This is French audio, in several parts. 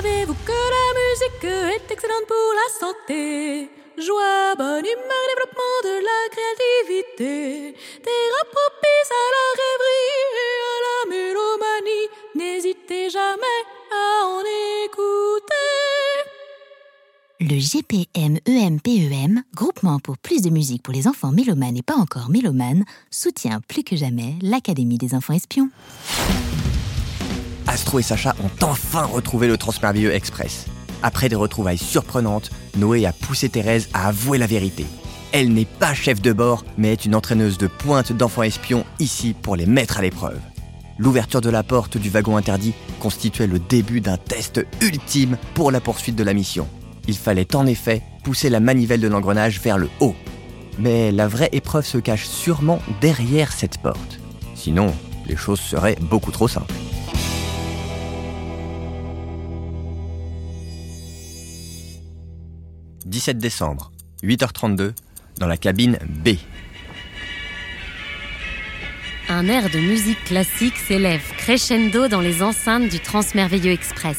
Savez-vous que la musique est excellente pour la santé? Joie, bonne humeur, développement de la créativité. Thérapie propice à la rêverie et à la mélomanie. N'hésitez jamais à en écouter. Le GPM-EMPEM, Groupement pour plus de musique pour les enfants mélomanes et pas encore mélomanes, soutient plus que jamais l'Académie des enfants espions. Astro et Sacha ont enfin retrouvé le Transmerveilleux Express. Après des retrouvailles surprenantes, Noé a poussé Thérèse à avouer la vérité. Elle n'est pas chef de bord, mais est une entraîneuse de pointe d'enfants espions ici pour les mettre à l'épreuve. L'ouverture de la porte du wagon interdit constituait le début d'un test ultime pour la poursuite de la mission. Il fallait en effet pousser la manivelle de l'engrenage vers le haut. Mais la vraie épreuve se cache sûrement derrière cette porte. Sinon, les choses seraient beaucoup trop simples. 17 décembre, 8h32, dans la cabine B. Un air de musique classique s'élève crescendo dans les enceintes du Transmerveilleux Express.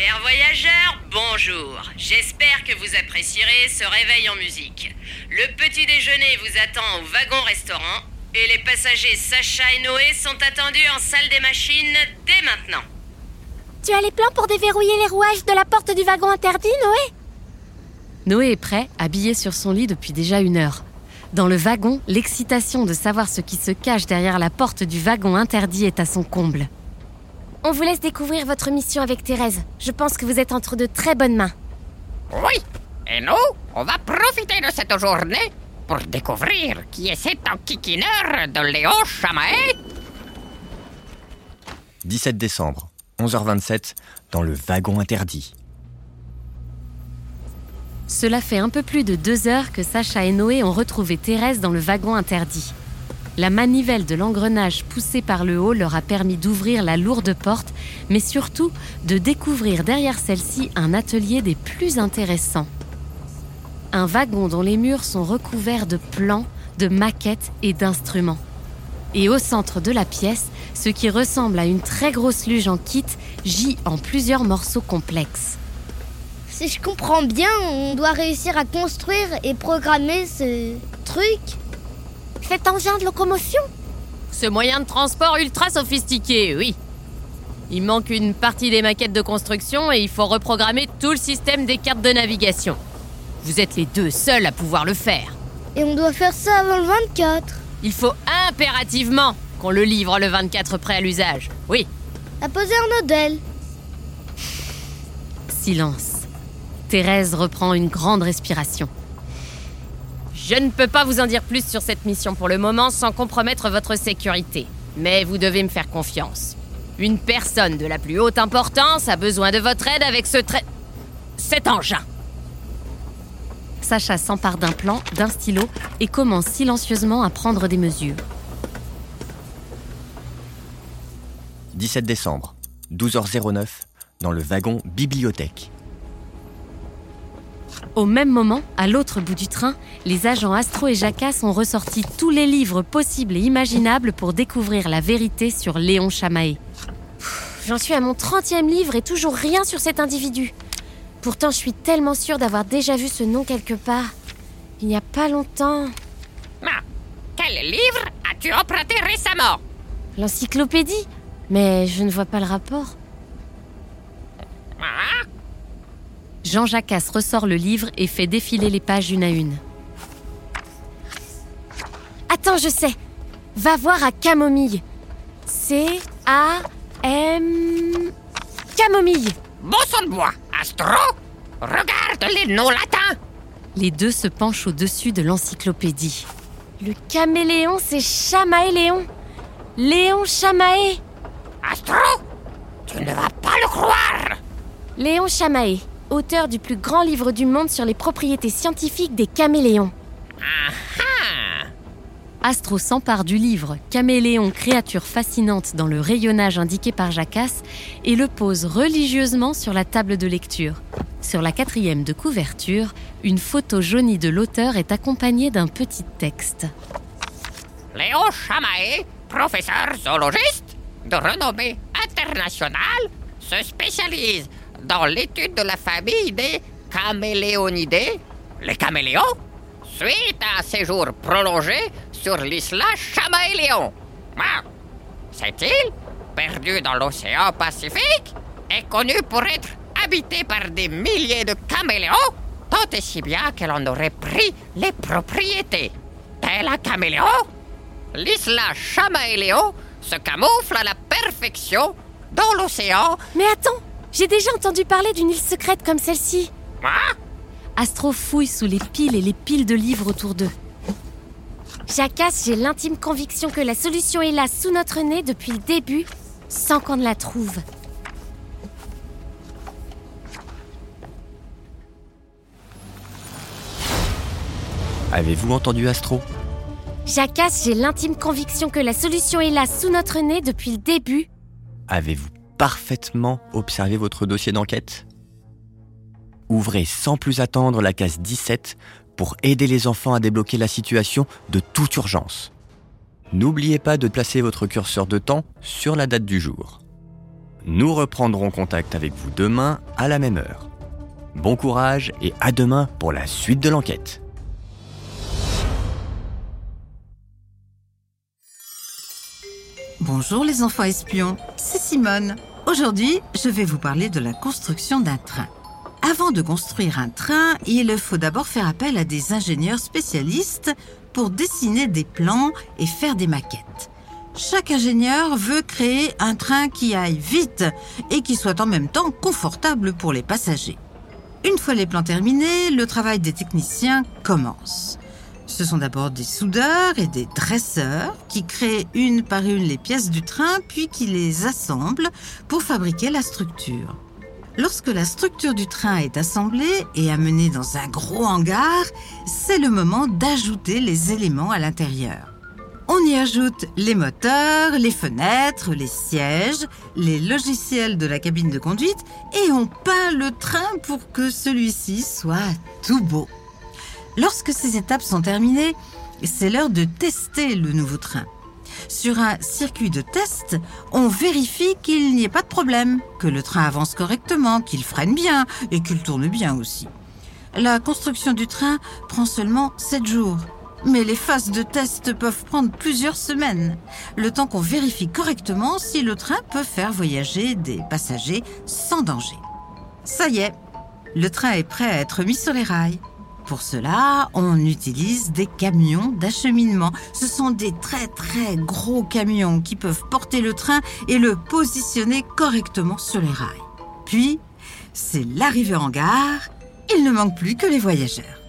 Chers voyageurs, bonjour. J'espère que vous apprécierez ce réveil en musique. Le petit déjeuner vous attend au wagon-restaurant et les passagers Sacha et Noé sont attendus en salle des machines dès maintenant. Tu as les plans pour déverrouiller les rouages de la porte du wagon interdit, Noé? Noé est prêt, habillé sur son lit depuis déjà une heure. Dans le wagon, l'excitation de savoir ce qui se cache derrière la porte du wagon interdit est à son comble. On vous laisse découvrir votre mission avec Thérèse. Je pense que vous êtes entre de très bonnes mains. Oui, et nous, on va profiter de cette journée pour découvrir qui est cet enquiquineur de Léon Chamaet. 17 décembre, 11h27, dans le wagon interdit. Cela fait un peu plus de deux heures que Sacha et Noé ont retrouvé Thérèse dans le wagon interdit. La manivelle de l'engrenage poussée par le haut leur a permis d'ouvrir la lourde porte, mais surtout de découvrir derrière celle-ci un atelier des plus intéressants. Un wagon dont les murs sont recouverts de plans, de maquettes et d'instruments. Et au centre de la pièce, ce qui ressemble à une très grosse luge en kit gît en plusieurs morceaux complexes. Si je comprends bien, on doit réussir à construire et programmer ce truc. Cet engin de locomotion Ce moyen de transport ultra sophistiqué, oui. Il manque une partie des maquettes de construction et il faut reprogrammer tout le système des cartes de navigation. Vous êtes les deux seuls à pouvoir le faire. Et on doit faire ça avant le 24. Il faut impérativement qu'on le livre le 24 prêt à l'usage. Oui. À poser un modèle. Silence. Thérèse reprend une grande respiration. Je ne peux pas vous en dire plus sur cette mission pour le moment sans compromettre votre sécurité. Mais vous devez me faire confiance. Une personne de la plus haute importance a besoin de votre aide avec ce trait... cet engin. Sacha s'empare d'un plan, d'un stylo et commence silencieusement à prendre des mesures. 17 décembre, 12h09, dans le wagon bibliothèque. Au même moment, à l'autre bout du train, les agents Astro et Jacasse ont ressorti tous les livres possibles et imaginables pour découvrir la vérité sur Léon Chamaé. J'en suis à mon 30e livre et toujours rien sur cet individu. Pourtant, je suis tellement sûre d'avoir déjà vu ce nom quelque part. Il n'y a pas longtemps. Ah, quel livre as-tu emprunté récemment? L'encyclopédie Mais je ne vois pas le rapport. Ah, Jean Jacasse ressort le livre et fait défiler les pages une à une. Attends, je sais. Va voir à Camomille. C-A-M. Camomille. Bon sang de bois, Astro Regarde les noms latins Les deux se penchent au-dessus de l'encyclopédie. Le caméléon, c'est Chamaé Léon. Léon Chamaé. Astro Tu ne vas pas le croire Léon Chamaé, auteur du plus grand livre du monde sur les propriétés scientifiques des caméléons. Ah Astro s'empare du livre Caméléon, créature fascinante dans le rayonnage indiqué par Jacasse et le pose religieusement sur la table de lecture. Sur la quatrième de couverture, une photo jaunie de l'auteur est accompagnée d'un petit texte. Léo Chamaé, professeur zoologiste de renommée internationale, se spécialise dans l'étude de la famille des caméléonidés, les caméléons, suite à un séjour prolongé sur l'isla Chamaéléon. Cette île, perdue dans l'océan Pacifique, est connue pour être habitée par des milliers de caméléons, tant et si bien qu'elle en aurait pris les propriétés. Tel un caméléon, l'isla Chamaéléon se camoufle à la perfection dans l'océan. Mais attends, j'ai déjà entendu parler d'une île secrète comme celle-ci. Ah Astro fouille sous les piles et les piles de livres autour d'eux. Jacasse, j'ai l'intime conviction que la solution est là sous notre nez depuis le début, sans qu'on ne la trouve. Avez-vous entendu Astro? Jacasse, j'ai l'intime conviction que la solution est là sous notre nez depuis le début. Avez-vous parfaitement observé votre dossier d'enquête Ouvrez sans plus attendre la case 17 pour aider les enfants à débloquer la situation de toute urgence. N'oubliez pas de placer votre curseur de temps sur la date du jour. Nous reprendrons contact avec vous demain à la même heure. Bon courage et à demain pour la suite de l'enquête. Bonjour les enfants espions, c'est Simone. Aujourd'hui, je vais vous parler de la construction d'un train. Avant de construire un train, il faut d'abord faire appel à des ingénieurs spécialistes pour dessiner des plans et faire des maquettes. Chaque ingénieur veut créer un train qui aille vite et qui soit en même temps confortable pour les passagers. Une fois les plans terminés, le travail des techniciens commence. Ce sont d'abord des soudeurs et des dresseurs qui créent une par une les pièces du train puis qui les assemblent pour fabriquer la structure. Lorsque la structure du train est assemblée et amenée dans un gros hangar, c'est le moment d'ajouter les éléments à l'intérieur. On y ajoute les moteurs, les fenêtres, les sièges, les logiciels de la cabine de conduite et on peint le train pour que celui-ci soit tout beau. Lorsque ces étapes sont terminées, c'est l'heure de tester le nouveau train. Sur un circuit de test, on vérifie qu'il n'y ait pas de problème, que le train avance correctement, qu'il freine bien et qu'il tourne bien aussi. La construction du train prend seulement 7 jours. Mais les phases de test peuvent prendre plusieurs semaines, le temps qu'on vérifie correctement si le train peut faire voyager des passagers sans danger. Ça y est, le train est prêt à être mis sur les rails. Pour cela, on utilise des camions d'acheminement. Ce sont des très très gros camions qui peuvent porter le train et le positionner correctement sur les rails. Puis, c'est l'arrivée en gare. Il ne manque plus que les voyageurs.